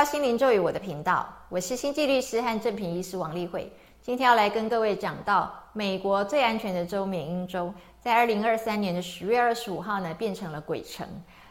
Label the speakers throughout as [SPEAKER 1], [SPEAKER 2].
[SPEAKER 1] 到心灵咒语我的频道，我是星际律师和正品医师王丽慧。今天要来跟各位讲到美国最安全的州——缅因州，在二零二三年的十月二十五号呢，变成了鬼城。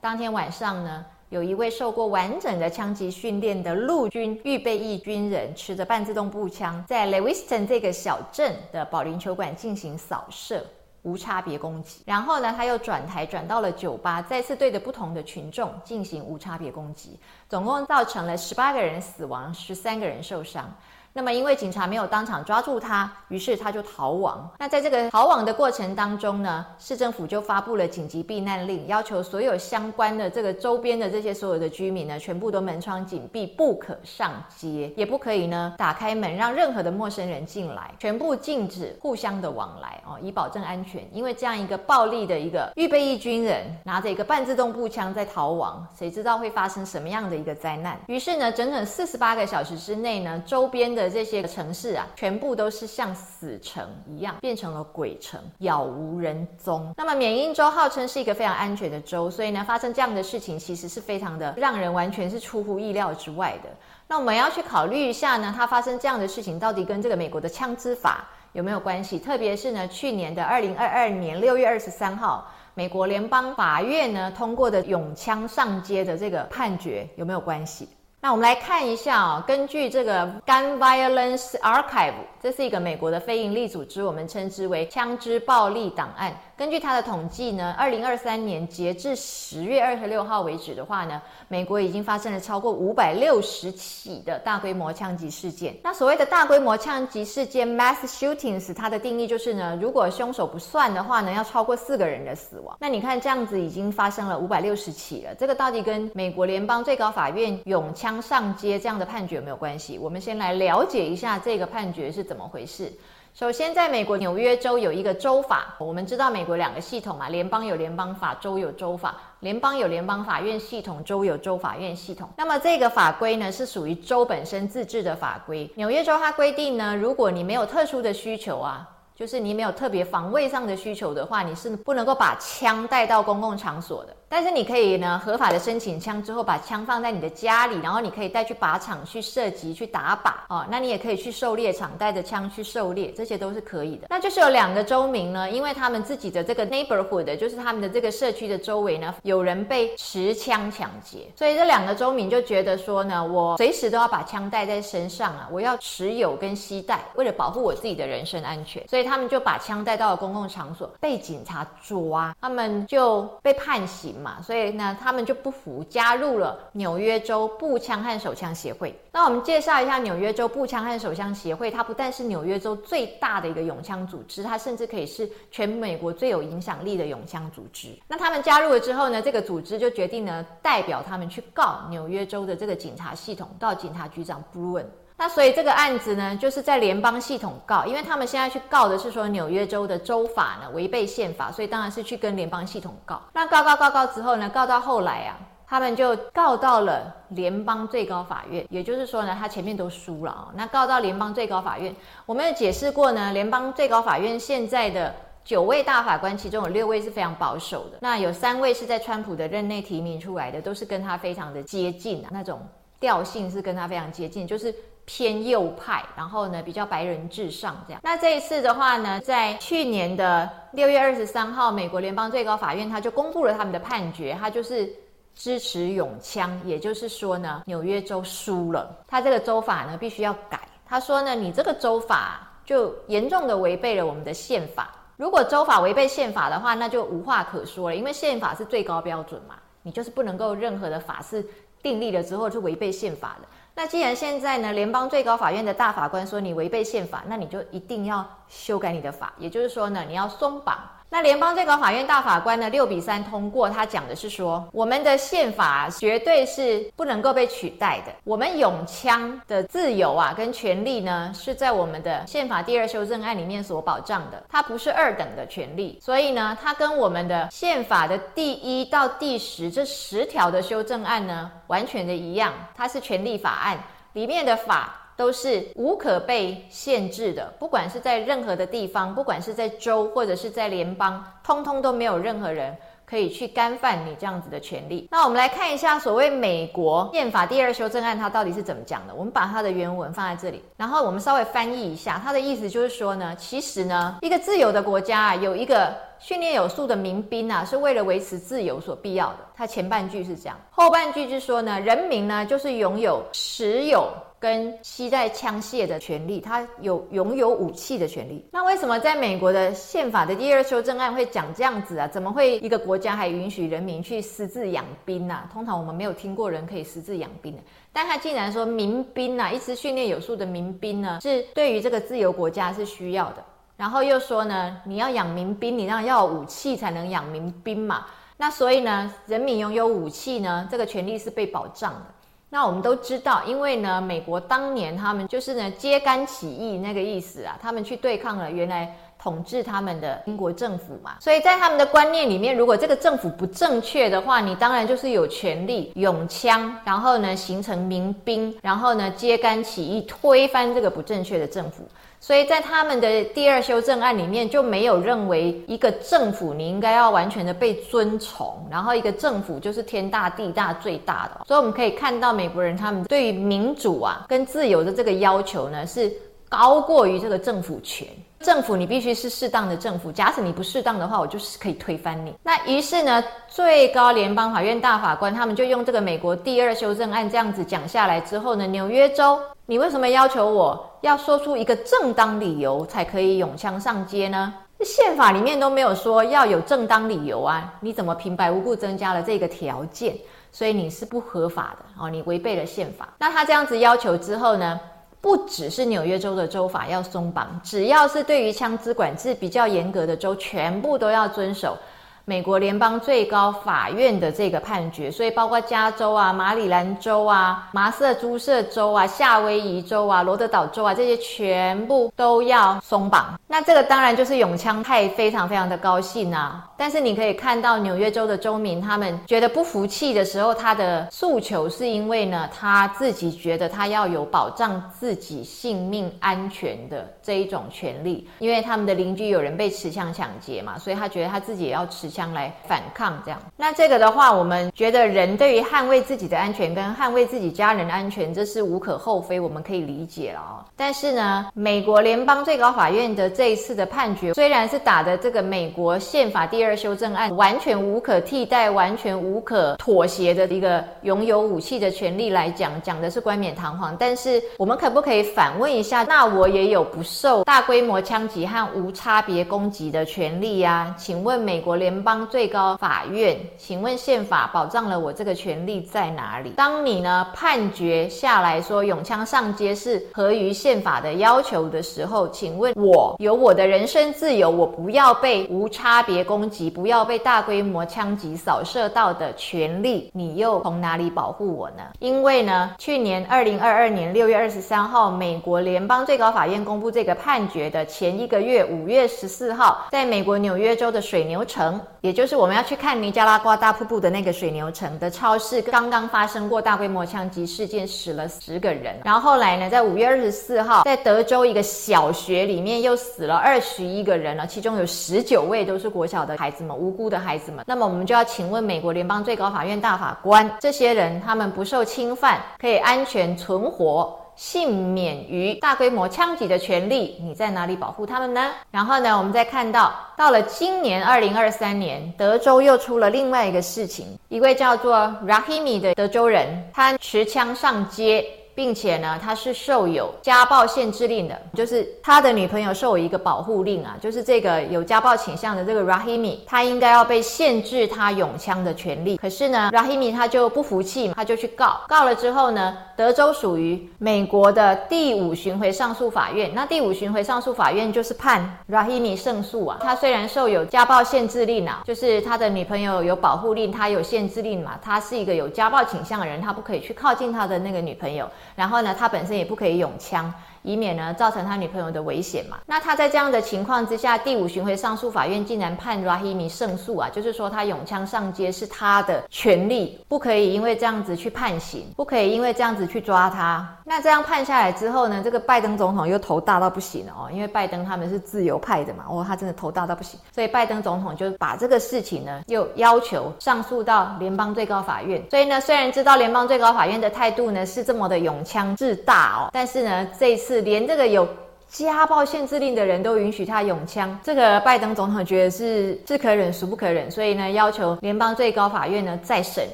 [SPEAKER 1] 当天晚上呢，有一位受过完整的枪击训练的陆军预备役军人，持着半自动步枪，在 Lewiston 这个小镇的保龄球馆进行扫射。无差别攻击，然后呢，他又转台转到了酒吧，再次对着不同的群众进行无差别攻击，总共造成了十八个人死亡，十三个人受伤。那么，因为警察没有当场抓住他，于是他就逃亡。那在这个逃亡的过程当中呢，市政府就发布了紧急避难令，要求所有相关的这个周边的这些所有的居民呢，全部都门窗紧闭，不可上街，也不可以呢打开门让任何的陌生人进来，全部禁止互相的往来哦，以保证安全。因为这样一个暴力的一个预备役军人拿着一个半自动步枪在逃亡，谁知道会发生什么样的一个灾难？于是呢，整整四十八个小时之内呢，周边的。的这些城市啊，全部都是像死城一样，变成了鬼城，杳无人踪。那么缅因州号称是一个非常安全的州，所以呢，发生这样的事情，其实是非常的让人完全是出乎意料之外的。那我们要去考虑一下呢，它发生这样的事情，到底跟这个美国的枪支法有没有关系？特别是呢，去年的二零二二年六月二十三号，美国联邦法院呢通过的永枪上街的这个判决有没有关系？那我们来看一下啊，根据这个 Gun Violence Archive，这是一个美国的非营利组织，我们称之为枪支暴力档案。根据它的统计呢，二零二三年截至十月二十六号为止的话呢，美国已经发生了超过五百六十起的大规模枪击事件。那所谓的大规模枪击事件 （mass shootings），它的定义就是呢，如果凶手不算的话呢，要超过四个人的死亡。那你看这样子已经发生了五百六十起了，这个到底跟美国联邦最高法院永枪上街这样的判决有没有关系？我们先来了解一下这个判决是怎么回事。首先，在美国纽约州有一个州法。我们知道美国两个系统嘛，联邦有联邦法，州有州法。联邦有联邦法院系统，州有州法院系统。那么这个法规呢，是属于州本身自治的法规。纽约州它规定呢，如果你没有特殊的需求啊。就是你没有特别防卫上的需求的话，你是不能够把枪带到公共场所的。但是你可以呢，合法的申请枪之后，把枪放在你的家里，然后你可以带去靶场去射击、去打靶哦。那你也可以去狩猎场带着枪去狩猎，这些都是可以的。那就是有两个州民呢，因为他们自己的这个 neighborhood，就是他们的这个社区的周围呢，有人被持枪抢劫，所以这两个州民就觉得说呢，我随时都要把枪带在身上啊，我要持有跟携带，为了保护我自己的人身安全，所以他。他们就把枪带到了公共场所，被警察抓，他们就被判刑嘛。所以呢，他们就不服，加入了纽约州步枪和手枪协会。那我们介绍一下纽约州步枪和手枪协会，它不但是纽约州最大的一个永枪组织，它甚至可以是全美国最有影响力的永枪组织。那他们加入了之后呢，这个组织就决定呢，代表他们去告纽约州的这个警察系统，到警察局长 Bruin。那所以这个案子呢，就是在联邦系统告，因为他们现在去告的是说纽约州的州法呢违背宪法，所以当然是去跟联邦系统告。那告告告告之后呢，告到后来啊，他们就告到了联邦最高法院，也就是说呢，他前面都输了啊。那告到联邦最高法院，我们有解释过呢，联邦最高法院现在的九位大法官，其中有六位是非常保守的，那有三位是在川普的任内提名出来的，都是跟他非常的接近啊，那种调性是跟他非常接近，就是。偏右派，然后呢比较白人至上这样。那这一次的话呢，在去年的六月二十三号，美国联邦最高法院他就公布了他们的判决，他就是支持永枪，也就是说呢，纽约州输了，他这个州法呢必须要改。他说呢，你这个州法就严重的违背了我们的宪法。如果州法违背宪法的话，那就无话可说了，因为宪法是最高标准嘛，你就是不能够任何的法是订立了之后就违背宪法的。那既然现在呢，联邦最高法院的大法官说你违背宪法，那你就一定要修改你的法，也就是说呢，你要松绑。那联邦最高法院大法官呢，六比三通过，他讲的是说，我们的宪法绝对是不能够被取代的。我们永枪的自由啊，跟权利呢，是在我们的宪法第二修正案里面所保障的，它不是二等的权利。所以呢，它跟我们的宪法的第一到第十这十条的修正案呢，完全的一样，它是权利法案里面的法。都是无可被限制的，不管是在任何的地方，不管是在州或者是在联邦，通通都没有任何人。可以去干犯你这样子的权利。那我们来看一下所谓美国宪法第二修正案，它到底是怎么讲的？我们把它的原文放在这里，然后我们稍微翻译一下，它的意思就是说呢，其实呢，一个自由的国家啊，有一个训练有素的民兵啊，是为了维持自由所必要的。他前半句是这样，后半句是说呢，人民呢就是拥有持有。跟携带枪械的权利，他有拥有武器的权利。那为什么在美国的宪法的第二修正案会讲这样子啊？怎么会一个国家还允许人民去私自养兵呢？通常我们没有听过人可以私自养兵的，但他竟然说民兵啊，一支训练有素的民兵呢，是对于这个自由国家是需要的。然后又说呢，你要养民兵，你让要有武器才能养民兵嘛。那所以呢，人民拥有武器呢，这个权利是被保障的。那我们都知道，因为呢，美国当年他们就是呢揭竿起义那个意思啊，他们去对抗了原来统治他们的英国政府嘛，所以在他们的观念里面，如果这个政府不正确的话，你当然就是有权利拥枪，然后呢形成民兵，然后呢揭竿起义，推翻这个不正确的政府。所以在他们的第二修正案里面就没有认为一个政府你应该要完全的被尊崇，然后一个政府就是天大地大最大的。所以我们可以看到美国人他们对于民主啊跟自由的这个要求呢是高过于这个政府权。政府你必须是适当的政府，假使你不适当的话，我就是可以推翻你。那于是呢，最高联邦法院大法官他们就用这个美国第二修正案这样子讲下来之后呢，纽约州。你为什么要求我要说出一个正当理由才可以拥枪上街呢？宪法里面都没有说要有正当理由啊！你怎么平白无故增加了这个条件？所以你是不合法的哦，你违背了宪法。那他这样子要求之后呢，不只是纽约州的州法要松绑，只要是对于枪支管制比较严格的州，全部都要遵守。美国联邦最高法院的这个判决，所以包括加州啊、马里兰州啊、麻瑟诸塞州啊、夏威夷州啊、罗德岛州啊，这些全部都要松绑。那这个当然就是永枪派非常非常的高兴啊。但是你可以看到纽约州的州民，他们觉得不服气的时候，他的诉求是因为呢，他自己觉得他要有保障自己性命安全的这一种权利，因为他们的邻居有人被持枪抢劫嘛，所以他觉得他自己也要持。枪来反抗，这样。那这个的话，我们觉得人对于捍卫自己的安全跟捍卫自己家人的安全，这是无可厚非，我们可以理解了哦。但是呢，美国联邦最高法院的这一次的判决，虽然是打的这个美国宪法第二修正案完全无可替代、完全无可妥协的一个拥有武器的权利来讲，讲的是冠冕堂皇。但是我们可不可以反问一下，那我也有不受大规模枪击和无差别攻击的权利呀？请问美国联邦邦最高法院，请问宪法保障了我这个权利在哪里？当你呢判决下来说永枪上街是合于宪法的要求的时候，请问我有我的人身自由，我不要被无差别攻击，不要被大规模枪击扫射到的权利，你又从哪里保护我呢？因为呢，去年二零二二年六月二十三号，美国联邦最高法院公布这个判决的前一个月，五月十四号，在美国纽约州的水牛城。也就是我们要去看尼加拉瓜大瀑布的那个水牛城的超市，刚刚发生过大规模枪击事件，死了十个人。然后后来呢，在五月二十四号，在德州一个小学里面又死了二十一个人了，其中有十九位都是国小的孩子们，无辜的孩子们。那么我们就要请问美国联邦最高法院大法官，这些人他们不受侵犯，可以安全存活。幸免于大规模枪击的权利，你在哪里保护他们呢？然后呢，我们再看到，到了今年二零二三年，德州又出了另外一个事情，一位叫做 Rahimi 的德州人，他持枪上街。并且呢，他是受有家暴限制令的，就是他的女朋友受一个保护令啊，就是这个有家暴倾向的这个 Rahimi，他应该要被限制他拥枪的权利。可是呢，Rahimi 他就不服气，他就去告，告了之后呢，德州属于美国的第五巡回上诉法院，那第五巡回上诉法院就是判 Rahimi 胜诉啊。他虽然受有家暴限制令啊，就是他的女朋友有保护令，他有限制令嘛，他是一个有家暴倾向的人，他不可以去靠近他的那个女朋友。然后呢，它本身也不可以用枪，以免呢造成他女朋友的危险嘛。那他在这样的情况之下，第五巡回上诉法院竟然判 Rahimi 胜诉啊，就是说他拥枪上街是他的权利，不可以因为这样子去判刑，不可以因为这样子去抓他。那这样判下来之后呢，这个拜登总统又头大到不行了哦，因为拜登他们是自由派的嘛，哦，他真的头大到不行，所以拜登总统就把这个事情呢又要求上诉到联邦最高法院。所以呢，虽然知道联邦最高法院的态度呢是这么的拥枪自大哦，但是呢，这一次连这个有。家暴限制令的人都允许他拥枪，这个拜登总统觉得是是可忍孰不可忍，所以呢要求联邦最高法院呢再审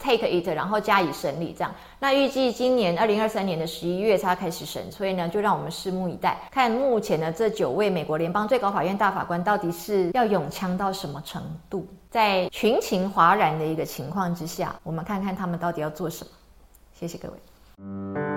[SPEAKER 1] take it，然后加以审理。这样，那预计今年二零二三年的十一月才开始审，所以呢就让我们拭目以待，看目前的这九位美国联邦最高法院大法官到底是要拥枪到什么程度，在群情哗然的一个情况之下，我们看看他们到底要做什么。谢谢各位。